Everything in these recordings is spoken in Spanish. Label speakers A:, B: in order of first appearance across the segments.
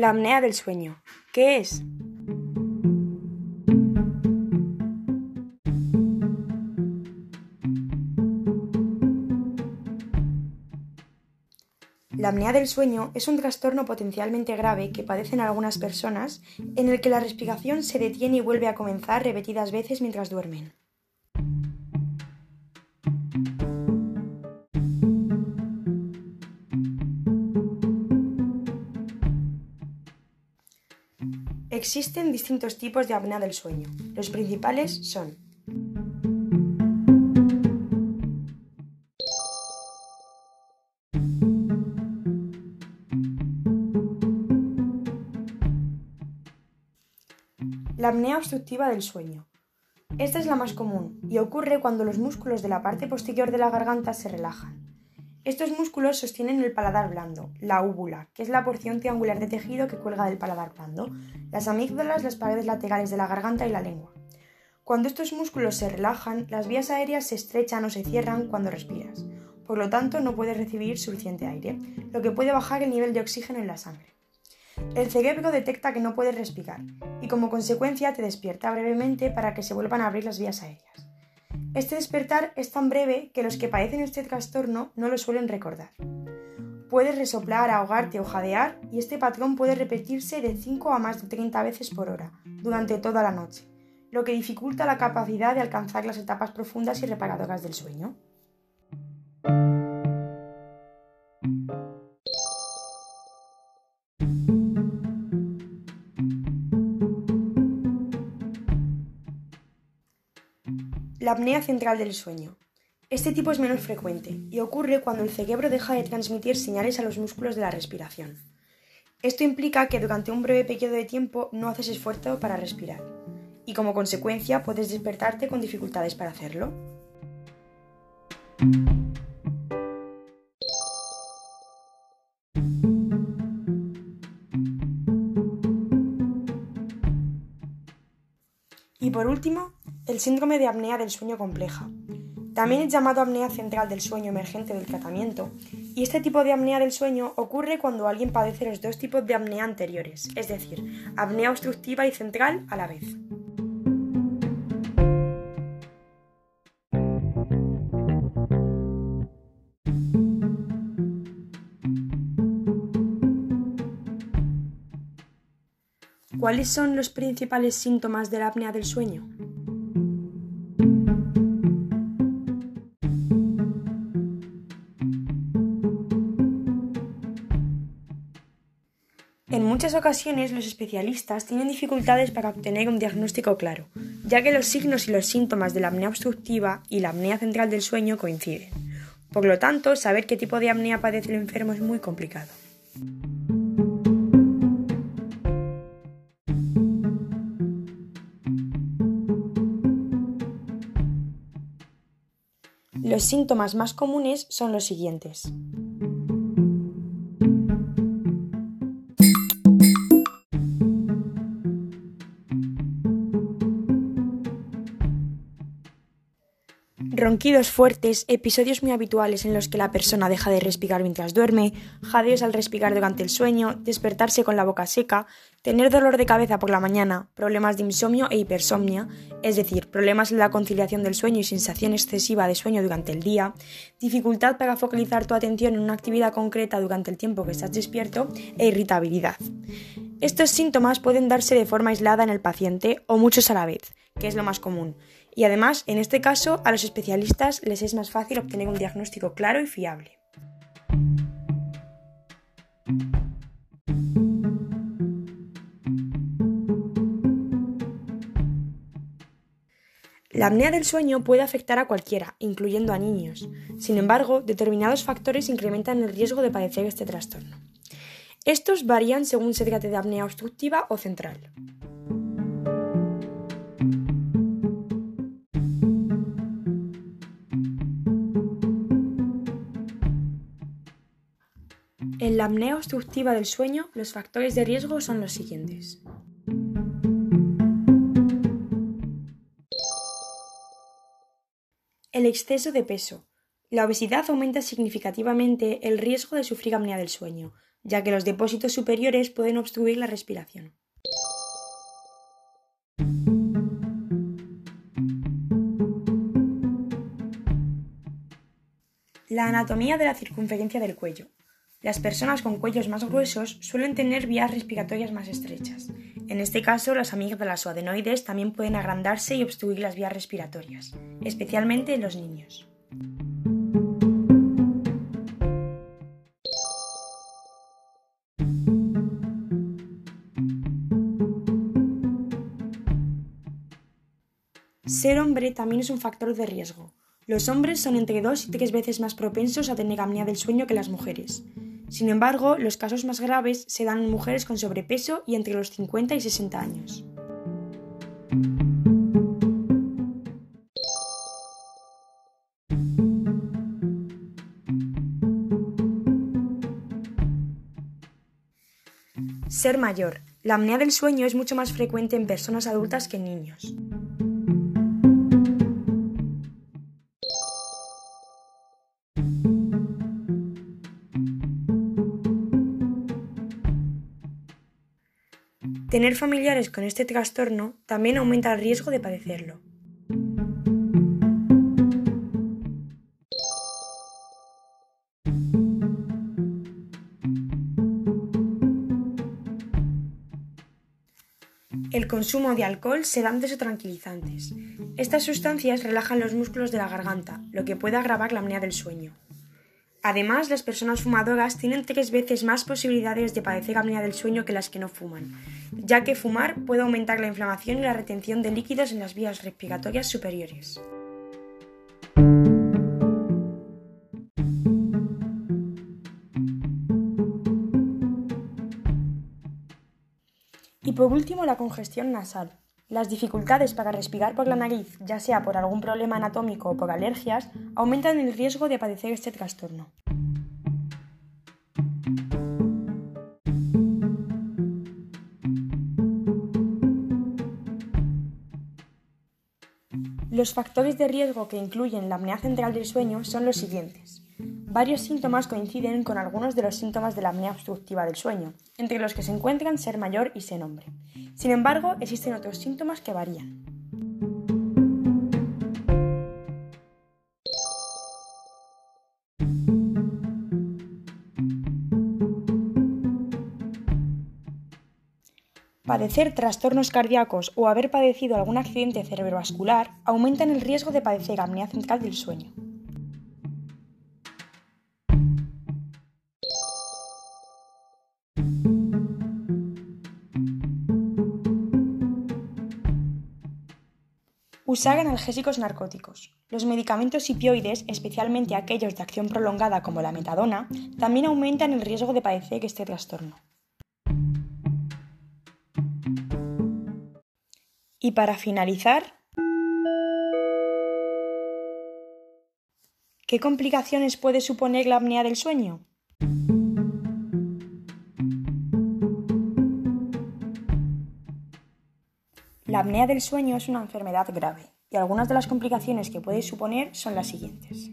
A: La apnea del sueño. ¿Qué es? La apnea del sueño es un trastorno potencialmente grave que padecen algunas personas en el que la respiración se detiene y vuelve a comenzar repetidas veces mientras duermen. Existen distintos tipos de apnea del sueño. Los principales son La apnea obstructiva del sueño. Esta es la más común y ocurre cuando los músculos de la parte posterior de la garganta se relajan. Estos músculos sostienen el paladar blando, la úvula, que es la porción triangular de tejido que cuelga del paladar blando, las amígdalas, las paredes laterales de la garganta y la lengua. Cuando estos músculos se relajan, las vías aéreas se estrechan o se cierran cuando respiras. Por lo tanto, no puedes recibir suficiente aire, lo que puede bajar el nivel de oxígeno en la sangre. El cerebro detecta que no puedes respirar y como consecuencia te despierta brevemente para que se vuelvan a abrir las vías aéreas. Este despertar es tan breve que los que padecen este trastorno no lo suelen recordar. Puedes resoplar, ahogarte o jadear y este patrón puede repetirse de 5 a más de 30 veces por hora durante toda la noche, lo que dificulta la capacidad de alcanzar las etapas profundas y reparadoras del sueño. Apnea central del sueño. Este tipo es menos frecuente y ocurre cuando el cerebro deja de transmitir señales a los músculos de la respiración. Esto implica que durante un breve periodo de tiempo no haces esfuerzo para respirar y como consecuencia puedes despertarte con dificultades para hacerlo. Por último, el síndrome de apnea del sueño compleja. También es llamado apnea central del sueño emergente del tratamiento, y este tipo de apnea del sueño ocurre cuando alguien padece los dos tipos de apnea anteriores, es decir, apnea obstructiva y central a la vez. ¿Cuáles son los principales síntomas de la apnea del sueño? En muchas ocasiones los especialistas tienen dificultades para obtener un diagnóstico claro, ya que los signos y los síntomas de la apnea obstructiva y la apnea central del sueño coinciden. Por lo tanto, saber qué tipo de apnea padece el enfermo es muy complicado. Los síntomas más comunes son los siguientes. Ronquidos fuertes, episodios muy habituales en los que la persona deja de respirar mientras duerme, jadeos al respirar durante el sueño, despertarse con la boca seca, tener dolor de cabeza por la mañana, problemas de insomnio e hipersomnia, es decir, problemas en la conciliación del sueño y sensación excesiva de sueño durante el día, dificultad para focalizar tu atención en una actividad concreta durante el tiempo que estás despierto e irritabilidad. Estos síntomas pueden darse de forma aislada en el paciente o muchos a la vez, que es lo más común y además, en este caso, a los especialistas les es más fácil obtener un diagnóstico claro y fiable. La apnea del sueño puede afectar a cualquiera, incluyendo a niños. Sin embargo, determinados factores incrementan el riesgo de padecer este trastorno. Estos varían según se trate de apnea obstructiva o central. La apnea obstructiva del sueño, los factores de riesgo son los siguientes. El exceso de peso. La obesidad aumenta significativamente el riesgo de sufrir apnea del sueño, ya que los depósitos superiores pueden obstruir la respiración. La anatomía de la circunferencia del cuello. Las personas con cuellos más gruesos suelen tener vías respiratorias más estrechas. En este caso, las amígdalas o adenoides también pueden agrandarse y obstruir las vías respiratorias, especialmente en los niños. Ser hombre también es un factor de riesgo, los hombres son entre dos y tres veces más propensos a tener apnea del sueño que las mujeres. Sin embargo, los casos más graves se dan en mujeres con sobrepeso y entre los 50 y 60 años. Ser mayor. La apnea del sueño es mucho más frecuente en personas adultas que en niños. Tener familiares con este trastorno también aumenta el riesgo de padecerlo. El consumo de alcohol, sedantes o tranquilizantes. Estas sustancias relajan los músculos de la garganta, lo que puede agravar la apnea del sueño. Además, las personas fumadoras tienen tres veces más posibilidades de padecer apnea del sueño que las que no fuman, ya que fumar puede aumentar la inflamación y la retención de líquidos en las vías respiratorias superiores. Y por último, la congestión nasal. Las dificultades para respirar por la nariz, ya sea por algún problema anatómico o por alergias, aumentan el riesgo de padecer este trastorno. Los factores de riesgo que incluyen la apnea central del sueño son los siguientes. Varios síntomas coinciden con algunos de los síntomas de la apnea obstructiva del sueño, entre los que se encuentran ser mayor y ser hombre. Sin embargo, existen otros síntomas que varían. Padecer trastornos cardíacos o haber padecido algún accidente cerebrovascular aumentan el riesgo de padecer apnea central del sueño. Usar analgésicos narcóticos. Los medicamentos opioides, especialmente aquellos de acción prolongada como la metadona, también aumentan el riesgo de padecer este trastorno. Y para finalizar, ¿qué complicaciones puede suponer la apnea del sueño? La apnea del sueño es una enfermedad grave y algunas de las complicaciones que puede suponer son las siguientes.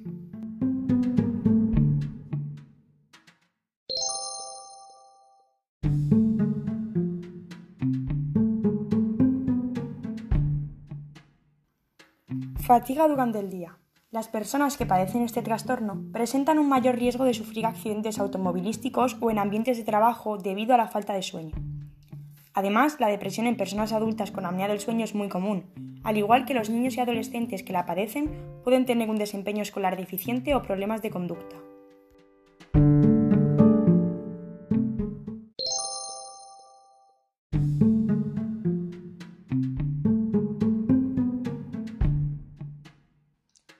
A: Fatiga durante el día. Las personas que padecen este trastorno presentan un mayor riesgo de sufrir accidentes automovilísticos o en ambientes de trabajo debido a la falta de sueño. Además, la depresión en personas adultas con apnea del sueño es muy común. Al igual que los niños y adolescentes que la padecen, pueden tener un desempeño escolar deficiente o problemas de conducta.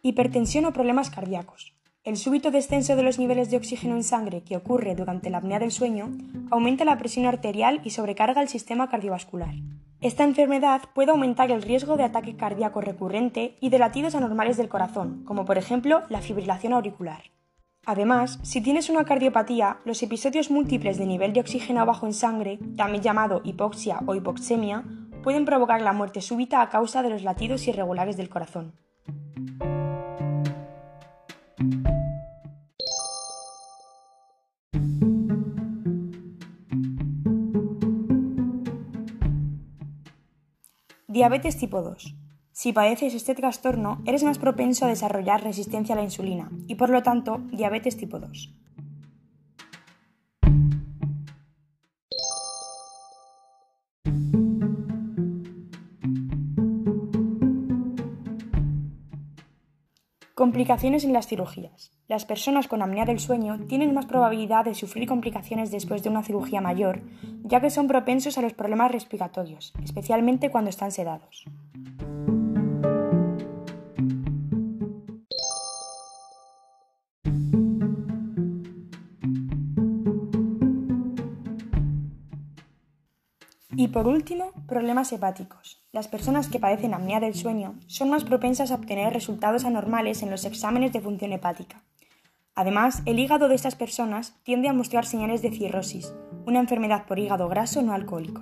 A: Hipertensión o problemas cardíacos. El súbito descenso de los niveles de oxígeno en sangre que ocurre durante la apnea del sueño aumenta la presión arterial y sobrecarga el sistema cardiovascular. Esta enfermedad puede aumentar el riesgo de ataque cardíaco recurrente y de latidos anormales del corazón, como por ejemplo la fibrilación auricular. Además, si tienes una cardiopatía, los episodios múltiples de nivel de oxígeno bajo en sangre, también llamado hipoxia o hipoxemia, pueden provocar la muerte súbita a causa de los latidos irregulares del corazón. Diabetes tipo 2. Si padeces este trastorno, eres más propenso a desarrollar resistencia a la insulina y por lo tanto diabetes tipo 2. Complicaciones en las cirugías. Las personas con apnea del sueño tienen más probabilidad de sufrir complicaciones después de una cirugía mayor, ya que son propensos a los problemas respiratorios, especialmente cuando están sedados. Y por último, problemas hepáticos. Las personas que padecen apnea del sueño son más propensas a obtener resultados anormales en los exámenes de función hepática. Además, el hígado de estas personas tiende a mostrar señales de cirrosis, una enfermedad por hígado graso no alcohólico.